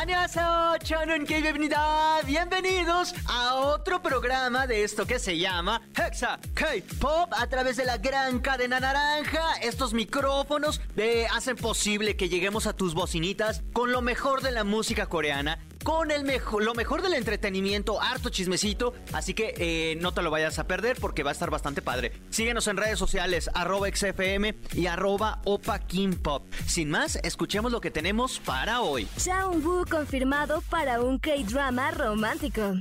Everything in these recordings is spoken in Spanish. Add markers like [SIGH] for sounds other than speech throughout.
Annyeonghaseyo, Chanon K, bienvenida, bienvenidos a otro programa de esto que se llama Hexa K-Pop a través de la gran cadena naranja. Estos micrófonos hacen posible que lleguemos a tus bocinitas con lo mejor de la música coreana con el mejor, lo mejor del entretenimiento, harto chismecito. Así que eh, no te lo vayas a perder porque va a estar bastante padre. Síguenos en redes sociales, arroba XFM y arroba Opa Pop. Sin más, escuchemos lo que tenemos para hoy. Woo confirmado para un K-drama romántico.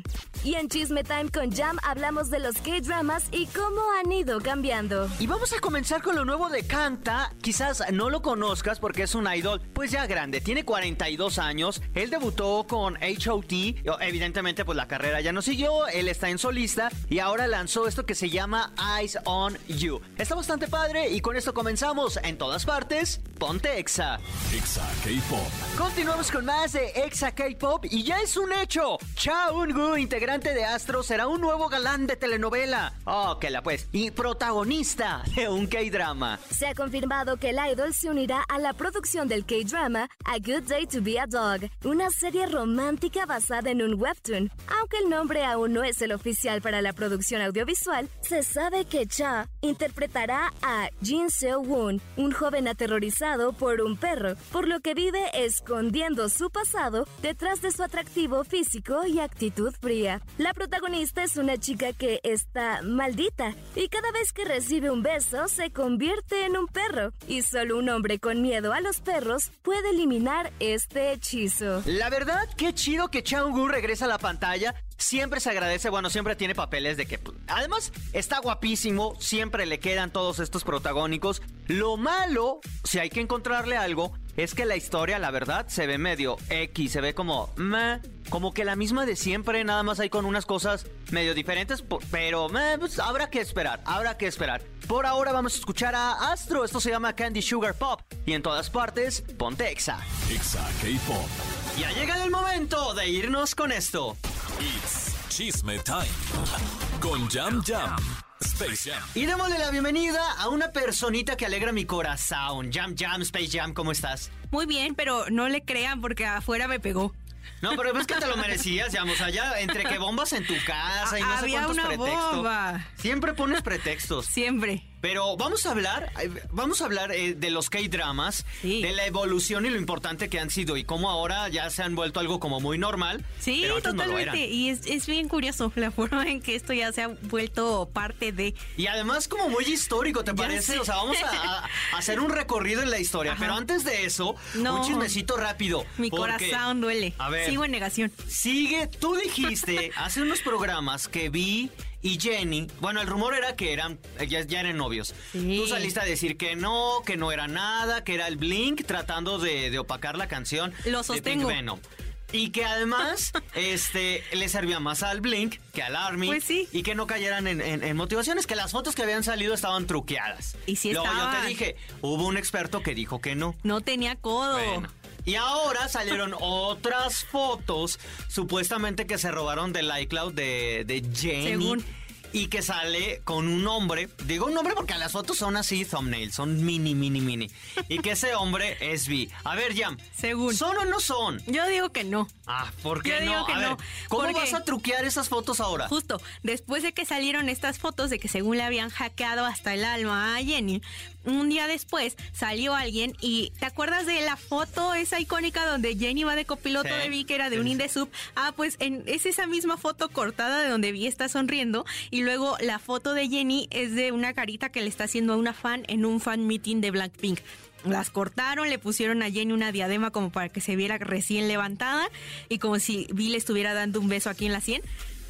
Y en Chisme Time con Jam hablamos de los K-dramas y cómo han ido cambiando. Y vamos a comenzar con lo nuevo de Kanta. Quizás no lo conozcas porque es un idol, pues ya grande, tiene 42 años. Él debutó con HOT. Evidentemente, pues la carrera ya no siguió. Él está en solista y ahora lanzó esto que se llama Eyes on You. Está bastante padre y con esto comenzamos en todas partes. Ponte Exa. Exa K-Pop. Continuamos con más de Exa K-Pop y ya es un hecho. Cha Eun-gu, integrante de Astro, será un nuevo galán de telenovela. Oh, que la pues. Y protagonista de un K-drama. Se ha confirmado que el idol se unirá a la producción del K-drama A Good Day to Be a Dog, una serie romántica basada en un webtoon. Aunque el nombre aún no es el oficial para la producción audiovisual, se sabe que Cha interpretará a Jin Seo-woon, un joven aterrorizado por un perro, por lo que vive escondiendo su pasado detrás de su atractivo físico y actitud fría. La protagonista es una chica que está maldita y cada vez que recibe un beso se convierte en un perro y solo un hombre con miedo a los perros puede eliminar este hechizo. La verdad, qué chido que Chang-woo regresa a la pantalla siempre se agradece, bueno, siempre tiene papeles de que... Pues, además, está guapísimo, siempre le quedan todos estos protagónicos. Lo malo, si hay que encontrarle algo, es que la historia, la verdad, se ve medio X, se ve como... Meh, como que la misma de siempre, nada más hay con unas cosas medio diferentes, pero pues, habrá que esperar, habrá que esperar. Por ahora vamos a escuchar a Astro, esto se llama Candy Sugar Pop, y en todas partes, ponte Exa. Exa K-Pop. Ya llega el momento de irnos con esto. It's Chisme Time con Jam Jam. Space Jam. Y démosle la bienvenida a una personita que alegra mi corazón. Jam Jam, Space Jam, ¿cómo estás? Muy bien, pero no le crean porque afuera me pegó. No, pero es que te lo [LAUGHS] merecías, ya, o sea, ya entre que bombas en tu casa y no sé cuántos una pretextos. Bomba. Siempre pones pretextos. Siempre. Pero vamos a hablar, vamos a hablar eh, de los K-dramas, de la evolución y lo importante que han sido y cómo ahora ya se han vuelto algo como muy normal. Sí, totalmente. y es, bien curioso [LAUGHS] la forma en que esto ya se ha vuelto parte de. Y además como muy histórico, ¿te parece? O sea, vamos a, [LAUGHS] hacer un recorrido en la historia. Pero antes de eso, un chismecito rápido. Mi corazón duele. A ver. Sigo en negación. Sigue, tú dijiste hace unos programas que vi y Jenny, bueno, el rumor era que eran ya, eran novios. Tú saliste a decir que no, que no era nada, que era el Blink tratando de, opacar la canción Lo sostengo. de Venom. Y que además [LAUGHS] este, le servía más al Blink que al Army. Pues sí. Y que no cayeran en, motivaciones, que las fotos que habían salido estaban truqueadas. Y si Luego yo te dije, hubo un experto que dijo que no. No tenía codo. Y ahora salieron [LAUGHS] otras fotos, supuestamente que se robaron del iCloud de, de Jenny y que sale con un hombre. Digo un hombre porque las fotos son así, thumbnails, son mini, mini, mini. Y que ese hombre es Vi. A ver, Jam. Según. ¿Son o no son? Yo digo que no. Ah, ¿por qué Yo no? Digo que no. ¿Cómo vas a truquear esas fotos ahora? Justo, después de que salieron estas fotos de que según le habían hackeado hasta el alma a Jenny, un día después salió alguien y ¿te acuerdas de la foto esa icónica donde Jenny va de copiloto de Vi que era de un Indesub? Ah, pues en, es esa misma foto cortada de donde Vi está sonriendo y luego la foto de Jenny es de una carita que le está haciendo a una fan en un fan meeting de Blackpink. Las cortaron, le pusieron a Jenny una diadema como para que se viera recién levantada y como si Vi le estuviera dando un beso aquí en la sien,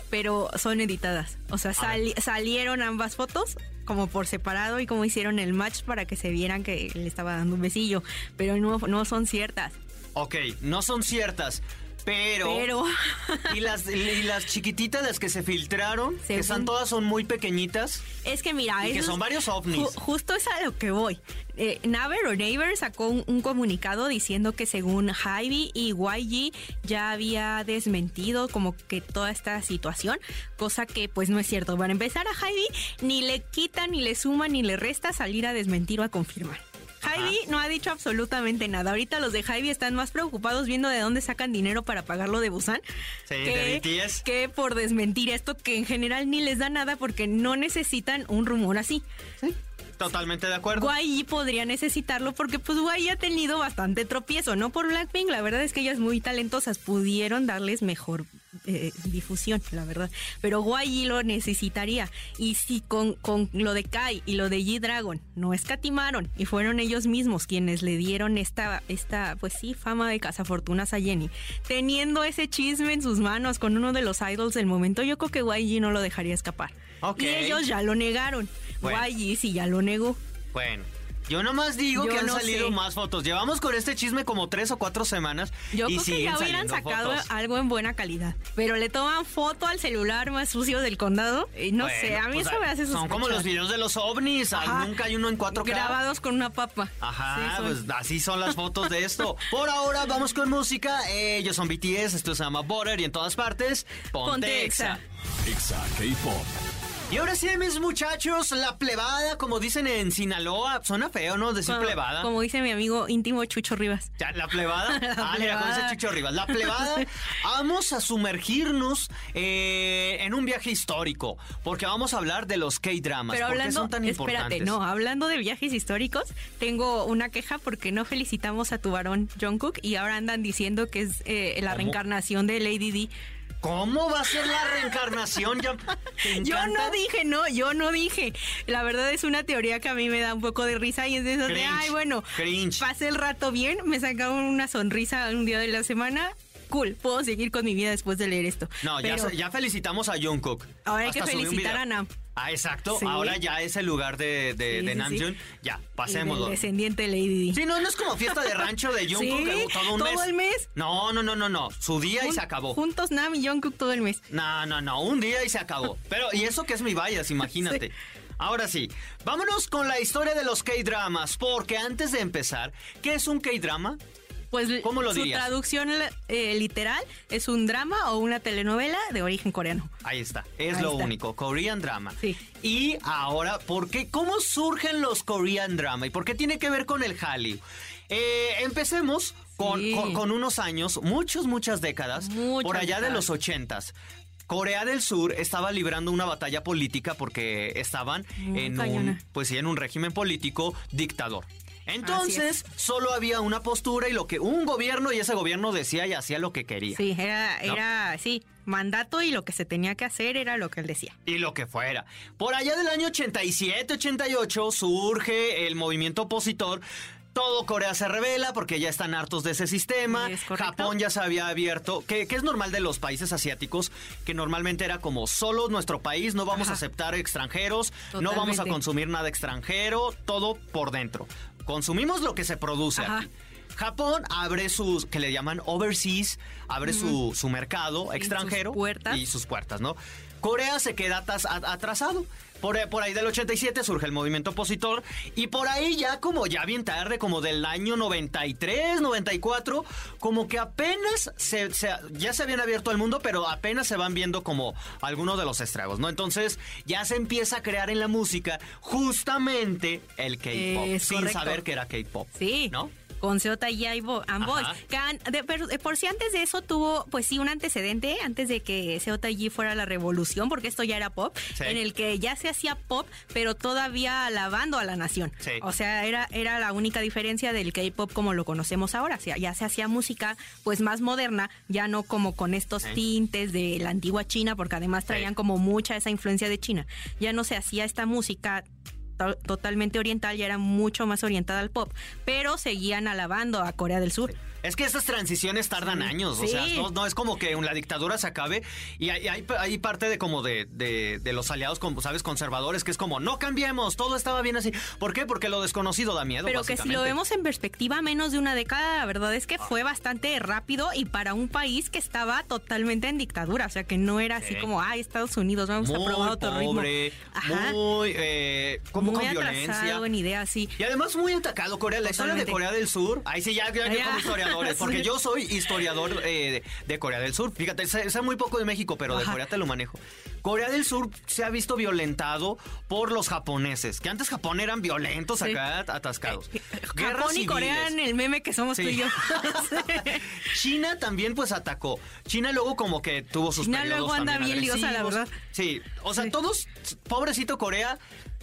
pero son editadas. O sea, salieron ambas fotos como por separado y como hicieron el match para que se vieran que le estaba dando un besillo, pero no, no son ciertas. Ok, no son ciertas. Pero, Pero y las [LAUGHS] y las chiquititas las que se filtraron, que están todas son muy pequeñitas es que mira, y que son varios ovnis. Ju- justo es a lo que voy. Eh, Naver o Naver sacó un, un comunicado diciendo que según Hybe y YG ya había desmentido como que toda esta situación, cosa que pues no es cierto. Para empezar a Hybe ni le quita, ni le suma, ni le resta salir a desmentir o a confirmar. Hybe no ha dicho absolutamente nada. Ahorita los de Hybe están más preocupados viendo de dónde sacan dinero para pagar lo de Busan Sí, de BTS. que por desmentir esto que en general ni les da nada porque no necesitan un rumor así. Totalmente de acuerdo. YG podría necesitarlo porque pues YG ha tenido bastante tropiezo, no por Blackpink, la verdad es que ellas muy talentosas pudieron darles mejor eh, difusión, la verdad, pero YG lo necesitaría y si con, con lo de Kai y lo de G-Dragon no escatimaron y fueron ellos mismos quienes le dieron esta, esta pues sí, fama de cazafortunas a Jenny, teniendo ese chisme en sus manos con uno de los idols del momento, yo creo que YG no lo dejaría escapar. Y ellos ya lo negaron. Bueno. YG sí ya lo negó. Bueno, yo nomás digo Yo que han no salido sé. más fotos. Llevamos con este chisme como tres o cuatro semanas Yo y creo que ya hubieran sacado fotos. algo en buena calidad. Pero le toman foto al celular más sucio del condado. Y no Bueno, sé, a mí pues, eso me hace Son como los sospechar. videos de los ovnis. ay, Ajá. Nunca hay uno en 4K. Grabados con una papa. Ajá, Sí, pues así son las fotos de esto. Por ahora vamos con música. Ellos son BTS, esto se llama Butter y en todas partes, Ponte, Ponte. Exa K-Pop. Y ahora sí, mis muchachos, la plebada, como dicen en Sinaloa, suena feo, ¿no? Decir Como, plebada. como dice mi amigo íntimo Chucho Rivas. Ya, la plebada. [LAUGHS] La ah, mira, como dice. Chucho Rivas. La plebada. [LAUGHS] vamos a sumergirnos eh, en un viaje histórico. Porque vamos a hablar de los K-dramas. Pero ¿Por qué hablando, son tan espérate, importantes? no, hablando de viajes históricos, tengo una queja porque no felicitamos a tu varón Jungkook y ahora andan diciendo que es eh, la ¿Cómo? reencarnación de Lady D. ¿Cómo va a ser la reencarnación? Ya- ¿te Yo encanta? no dije, no, yo no dije. La verdad es una teoría que a mí me da un poco de risa y es de eso de, ay, bueno, cringe. pasé el rato bien, me sacaron una sonrisa un día de la semana. Cool, puedo seguir con mi vida después de leer esto. No, ya, Pero ya felicitamos a Jungkook. Ahora hay que Hasta felicitar a Nam. Ah, exacto. Sí. Ahora ya es el lugar de, de, Sí, de Namjoon. sí. Ya, del pasémoslo. descendiente de Lady D. Sí, no, no es como fiesta de rancho de Jungkook [LAUGHS] todo un todo mes. el mes. No, no, no, no, no. Su día y se acabó. Juntos Nam y Jungkook todo el mes. No, no, no, un día y se acabó. Pero, y eso que es mi bias, imagínate. [LAUGHS] Ahora sí, vámonos con la historia de los K-dramas, porque antes de empezar, ¿qué es un K-drama? Pues ¿Cómo lo su dirías? traducción eh, literal es un drama o una telenovela de origen coreano. Ahí está, es Ahí lo está. único, Korean drama. Sí. Y ahora, ¿por qué? ¿Cómo surgen los Korean drama? ¿Y por qué tiene que ver con el Hallyu? Eh, empecemos con, Sí. con- con unos años, muchos, muchas décadas, Muchas por allá de los ochentas. Corea del Sur estaba librando una batalla política porque estaban Muy en un, pues sí, en un régimen político dictador. Entonces, solo había una postura y lo que un gobierno y ese gobierno decía y hacía lo que quería. Sí, era, era, sí, mandato y lo que se tenía que hacer era lo que él decía. y lo que fuera. Por allá del año 87-88 surge el movimiento opositor. Todo Corea se revela porque ya están hartos de ese sistema. Es. Japón ya se había abierto, que, que es normal de los países asiáticos, que normalmente era como solo nuestro país, no vamos a aceptar extranjeros, no vamos a consumir nada extranjero, todo por dentro. Consumimos lo que se produce Ajá. aquí. Japón abre sus, que le llaman overseas, abre su, su mercado extranjero puertas. y sus puertas, ¿no? Corea se queda atrasado. Por, por ahí del 87 surge el movimiento opositor y por ahí ya como ya bien tarde, como del año 93, 94, como que apenas se, se- ya se habían abierto al mundo, pero apenas se van viendo como algunos de los estragos, ¿no? Entonces ya se empieza a crear en la música justamente el K-pop, sin correcto. saber que era K-pop. Sí. ¿No? Con Seota y ambos. De- pero, de por si antes de eso tuvo, pues sí, un antecedente, antes de que Seota y fuera la revolución, porque esto ya era pop, Sí. en el que ya se hacía pop, pero todavía alabando a la nación. Sí. O sea, era, era la única diferencia del K-pop como lo conocemos ahora. O sea, ya se hacía música, pues más moderna, ya no como con estos tintes de la antigua China, porque además traían como mucha esa influencia de China. Ya no se hacía esta música totalmente oriental, ya era mucho más orientada al pop, pero seguían alabando a Corea del Sur. Es que estas transiciones tardan años, o sea, no, no es como que la dictadura se acabe y hay, hay- hay parte de como de, de- de los aliados, como sabes, conservadores, que es como, no cambiemos, todo estaba bien así. ¿Por qué? Porque lo desconocido da miedo. Pero que si lo vemos en perspectiva, menos de una década, la verdad es que fue bastante rápido y para un país que estaba totalmente en dictadura. O sea, que no era así Sí. como, ay, Estados Unidos, vamos a probar otro pobre, ritmo. Ajá. muy, eh, como muy con violencia. en ideas, sí. Y además muy atacado Corea, la historia de. Corea del Sur. Ahí sí, ya, ya, ya como historiadores, porque yo soy historiador eh, de, Corea del Sur. Fíjate, sé, sé muy poco de México, pero de Ajá. Corea te lo manejo. Corea del Sur se ha visto violentado por los japoneses, que antes Japón eran violentos Sí. acá, atascados. Guerras Japón y Corea en el meme que somos Sí. tú y yo. [LAUGHS] China también pues atacó. China luego como que tuvo sus China luego anda bien liosa, la verdad. Sí, o sea, Sí. todos, pobrecito Corea.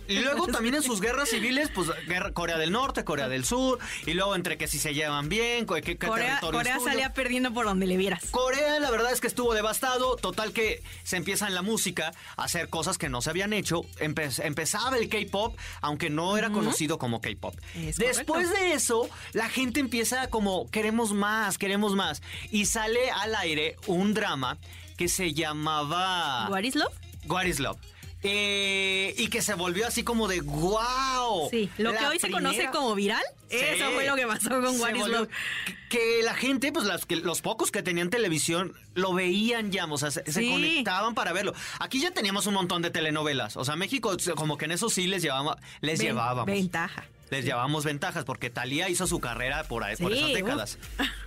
Y luego [LAUGHS] también en sus guerras civiles, pues guerra- Corea del Norte, Corea del Sur, y luego entre que si se llevan bien, qué, qué Corea, Corea salía perdiendo por donde le vieras. Corea, la verdad es que estuvo devastado. Total que se empieza en la música a hacer cosas que no se habían hecho. Empe- empezaba el K-pop, aunque no era conocido como K-pop. Es Después correcto. de eso, la gente empieza como queremos más, queremos más. Y sale al aire un drama que se llamaba ¿What is love? What is Love. Eh, y que se volvió así como de wow. Sí, lo que hoy se conoce como viral, Sí. eso fue lo que pasó con What is Love. Que, que la gente, pues las, que, los pocos que tenían televisión, lo veían ya, o sea, se, conectaban para verlo. Aquí ya teníamos un montón de telenovelas. O sea, México, como que en eso sí les, llevaba, les Ven- llevábamos. Ventaja. Les llevábamos ventajas porque Talía hizo su carrera por, ahí, por esas décadas.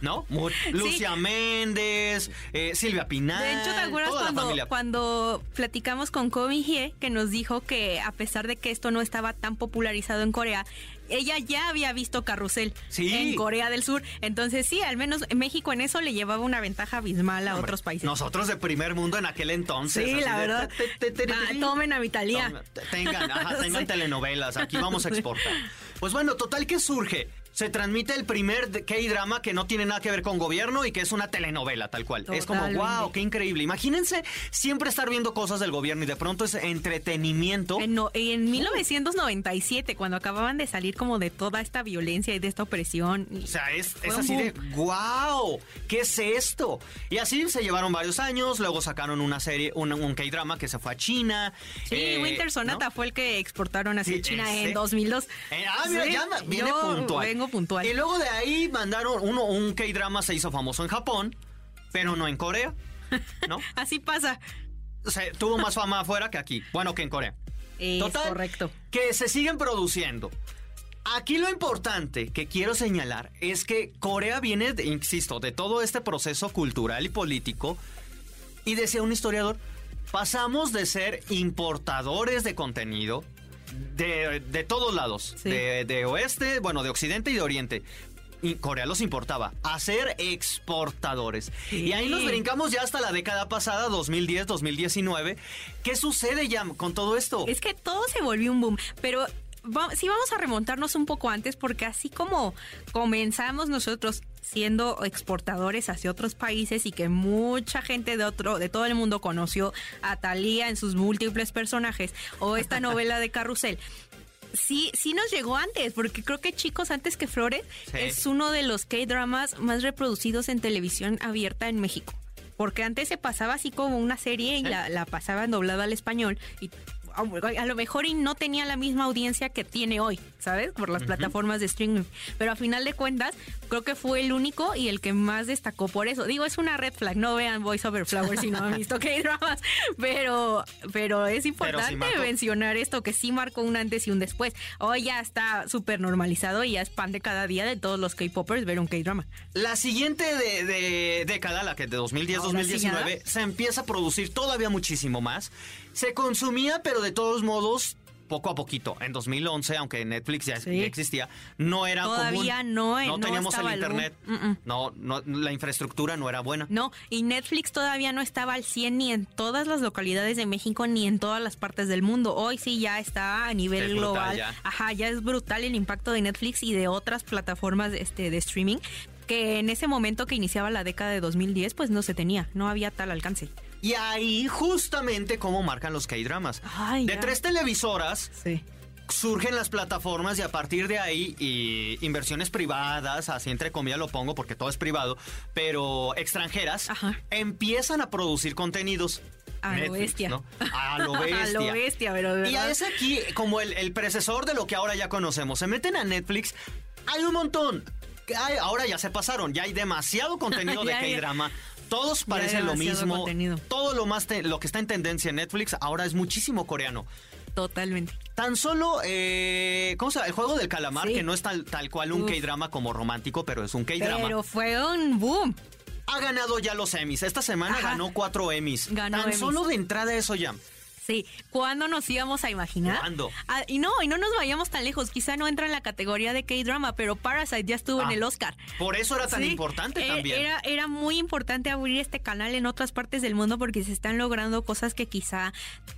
¿No? [LAUGHS] Mu- Lucia Méndez, eh, Silvia Pinal. De hecho, ¿te acuerdas cuando, cuando platicamos con Komi Hye, que nos dijo que a pesar de que esto no estaba tan popularizado en Corea, ella ya había visto Carrusel Sí. en Corea del Sur. Entonces, sí, al menos México en eso le llevaba una ventaja abismal a Hombre, otros países. Nosotros de primer mundo en aquel entonces. sí, la verdad. te- te- te- te- Va, te- tomen a te- Tengan, ajá, [LAUGHS] tengan Sí. telenovelas, aquí vamos a exportar. [LAUGHS] Pues bueno, total que surge. Se transmite el primer K-drama que no tiene nada que ver con gobierno y que es una telenovela, tal cual. Es como, wow, qué increíble. Imagínense siempre estar viendo cosas del gobierno y de pronto es entretenimiento. En, no- en 1997, cuando acababan de salir como de toda esta violencia y de esta opresión. O sea, es, es así de, wow, ¿qué es esto? Y así se llevaron varios años, luego sacaron una serie, un, un K-drama que se fue a China. Sí, eh, Winter Sonata ¿no? fue el que exportaron hacia Sí, China ese. en 2002. Eh, ah, mira, Sí, ya viene yo puntual. Vengo puntual. Y luego de ahí mandaron uno, un K-drama se hizo famoso en Japón, pero no en Corea, ¿no? [LAUGHS] Así pasa. O sea, tuvo más fama afuera que aquí, bueno, que en Corea. Es Total, correcto. Que se siguen produciendo. Aquí lo importante que quiero señalar es que Corea viene, de- insisto, de todo este proceso cultural y político. Y decía un historiador, pasamos de ser importadores de contenido de, de todos lados, Sí. de, de oeste, bueno, de occidente y de oriente. Y Corea los importaba a ser exportadores. Sí. Y ahí nos brincamos ya hasta la década pasada, 2010, 2019. ¿Qué sucede ya con todo esto? Es que todo se volvió un boom, pero va- sí vamos a remontarnos un poco antes porque así como comenzamos nosotros siendo exportadores hacia otros países y que mucha gente de otro de todo el mundo conoció a Thalía en sus múltiples personajes o esta [LAUGHS] novela de Carrusel. Sí, sí nos llegó antes, porque creo que Chicos antes que Flores Sí. es uno de los K-dramas más reproducidos en televisión abierta en México. Porque antes se pasaba así como una serie y la, la pasaban doblada al español y a a lo mejor y no tenía la misma audiencia que tiene hoy, ¿sabes? Por las plataformas de streaming. Pero a final de cuentas, creo que fue el único y el que más destacó por eso. Digo, es una red flag, no vean Voice Over Flowers si no han visto [LAUGHS] K-dramas, pero, pero es importante mencionar esto que sí marcó un antes y un después. Hoy ya está súper normalizado y ya es pan de cada día de todos los K-popers ver un K-drama. La siguiente de, de década, la que de 2010-2019, Ahora sí, se empieza a producir todavía muchísimo más. Se consumía, pero de todos modos, poco a poquito. En 2011, aunque Netflix ya, Sí. ya existía, no era Todavía común. no, eh, no no teníamos el internet. No, no, la infraestructura no era buena. No, y Netflix todavía no estaba al 100 ni en todas las localidades de México ni en todas las partes del mundo. Hoy sí ya está a nivel Es brutal global. ya. Ajá, ya es brutal el impacto de Netflix y de otras plataformas este, de streaming que en ese momento que iniciaba la década de 2010 pues no se tenía, no había tal alcance. Y ahí justamente cómo marcan los K-dramas. De ya. tres televisoras, Sí. surgen las plataformas y a partir de ahí y inversiones privadas, así entre comillas lo pongo porque todo es privado, pero extranjeras, Ajá. empiezan a producir contenidos. A lo bestia. ¿no? A lo bestia. [LAUGHS] A lo bestia, pero de Y verdad. es aquí como el, el predecesor de lo que ahora ya conocemos. Se meten a Netflix, hay un montón. Hay- ahora ya se pasaron, ya hay demasiado contenido [LAUGHS] de K-drama. Todos parecen lo mismo. contenido. Todo lo más te- lo que está en tendencia en Netflix ahora es muchísimo coreano. Totalmente. Tan solo, eh, ¿cómo se llama? El juego del calamar, Sí. que no es tal, tal cual un. K-drama como romántico, pero es un K-drama. Pero fue un boom. Ha ganado ya los Emmys. Esta semana Ajá. ganó cuatro Emmys. Ganó Tan Emmys. solo de entrada eso ya. Sí, ¿cuándo nos íbamos a imaginar? ¿Cuándo? Ah, y no, y no nos vayamos tan lejos. Quizá no entra en la categoría de K-drama, pero Parasite ya estuvo en Ah, el Oscar. Por eso era tan Sí, importante eh, también. Era, era muy importante abrir este canal en otras partes del mundo porque se están logrando cosas que quizá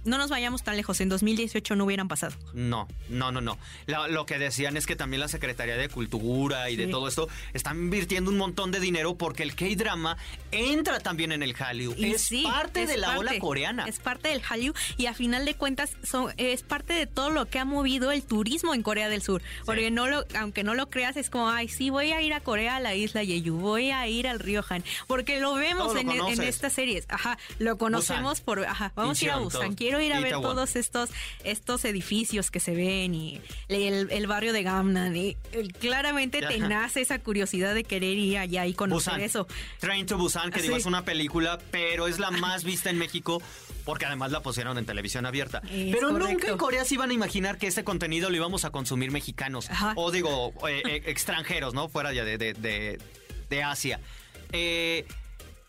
no nos vayamos tan lejos. En 2018 no hubieran pasado. No, no, no, no. La- lo que decían es que también la Secretaría de Cultura y de todo esto están invirtiendo un montón de dinero porque el K-drama entra también en el Hallyu. Es sí, parte es de la parte, ola coreana. Es parte del Hallyu y a final de cuentas son, es parte de todo lo que ha movido el turismo en Corea del Sur. Porque no lo, aunque no lo creas, es como, ay, sí, voy a ir a Corea, a la isla Jeju, voy a ir al río Han. Porque lo vemos lo en, en conoces. estas series. Ajá, lo conocemos Busan. por, ajá, vamos a ir a Busan. Quiero ir a ver Itaewon. todos estos, estos edificios que se ven y el, el barrio de Gamnan. Y, claramente te nace esa curiosidad de querer ir allá y conocer Busan. eso. Train to Busan, que digo Sí. es una película, pero es la más vista en México porque además la pusieron en televisión abierta. Es pero nunca en Corea se iban a imaginar que ese contenido lo íbamos a consumir mexicanos. Ajá. O digo, eh, eh, extranjeros, ¿no? Fuera ya de, de, de- de Asia. Eh,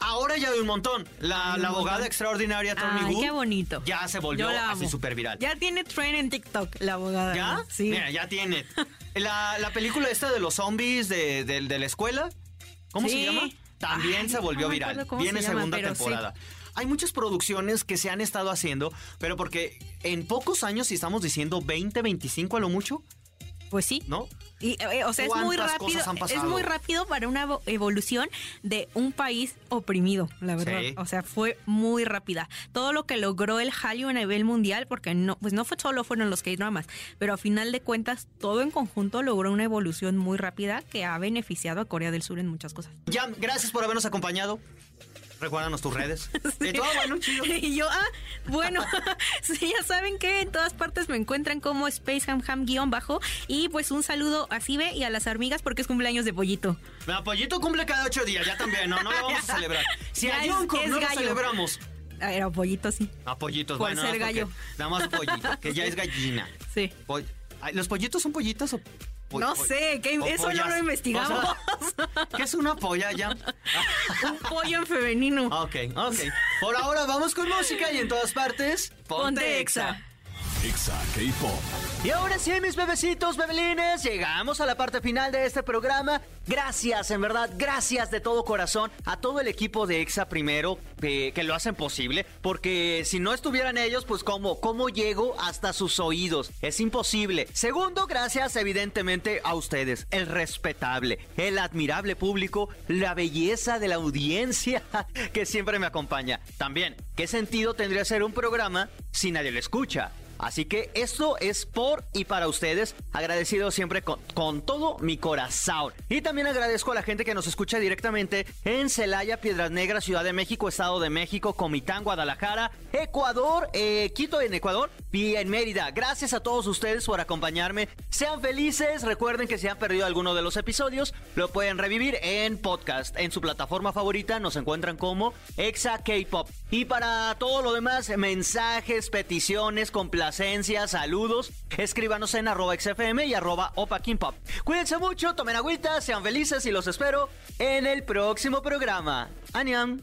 ahora ya hay un montón. La, la abogada montón. extraordinaria Tony Ay, Wu qué bonito. ya se volvió así súper viral. Ya tiene tren en TikTok, la abogada. ¿Ya? Sí. Mira, ya tiene. [LAUGHS] La, la película esta de los zombies de, de- de la escuela, ¿cómo se llama? También Ay, se volvió no viral. Viene se llama, segunda sí. Hay muchas producciones que se han estado haciendo, pero porque en pocos años, si estamos diciendo 20, 25 a lo mucho, Pues sí. ¿no? Y, eh, o sea, es muy ¿Cuántas rápido. Es muy rápido para una evo- evolución de un país oprimido, la verdad. Sí. O sea, fue muy rápida. Todo lo que logró el Hallyu a nivel mundial, porque no, pues no fue solo fueron los K-dramas, pero a final de cuentas, todo en conjunto logró una evolución muy rápida que ha beneficiado a Corea del Sur en muchas cosas. Ya, gracias por habernos acompañado. Recuérdanos tus redes. Y tú, ah, bueno, chido. [LAUGHS] Y yo, ah, bueno, [LAUGHS] sí, ya saben que en todas partes me encuentran como Space Ham Ham guion bajo. Y pues un saludo a Cibe y a las hormigas porque es cumpleaños de Pollito. Mi Pollito cumple cada ocho días, ya también, no, no lo vamos a [LAUGHS] celebrar. Si Ya a es no lo gallo. celebramos. Ah, Era Pollito, sí. A pollitos, Por bueno, ser gallo. Nada más pollito, que ya es gallina. Sí. ¿Los pollitos son pollitas o No sé, ¿qué- o eso no pollas? lo investigamos. ¿Qué es una polla ya? [LAUGHS] Un pollo en femenino. Ok, ok. Por ahora vamos con música y en todas partes, ponte, Ponte exa. Exa. K-Pop. Y ahora sí, mis bebecitos, bebelines, llegamos a la parte final de este programa. Gracias, en verdad, gracias de todo corazón a todo el equipo de EXA primero eh, que lo hacen posible, porque si no estuvieran ellos, pues cómo, cómo llego hasta sus oídos. Es imposible. Segundo, gracias evidentemente a ustedes, el respetable, el admirable público, la belleza de la audiencia [LAUGHS] que siempre me acompaña. También, ¿qué sentido tendría ser un programa si nadie lo escucha? Así que esto es por y para ustedes. Agradecido siempre con, todo mi corazón. Y también agradezco a la gente que nos escucha directamente en Celaya, Piedras Negras, Ciudad de México, Estado de México, Comitán, Guadalajara, Ecuador, eh, Quito en Ecuador y en Mérida. Gracias a todos ustedes por acompañarme. Sean felices. Recuerden que si han perdido alguno de los episodios, lo pueden revivir en podcast. En su plataforma favorita nos encuentran como Exa K-Pop. Y para todo lo demás, mensajes, peticiones, complacencias, saludos, escríbanos en arroba XFM y arroba Opa Pop. Cuídense mucho, tomen agüita, sean felices y los espero en el próximo programa. ¡Aniam!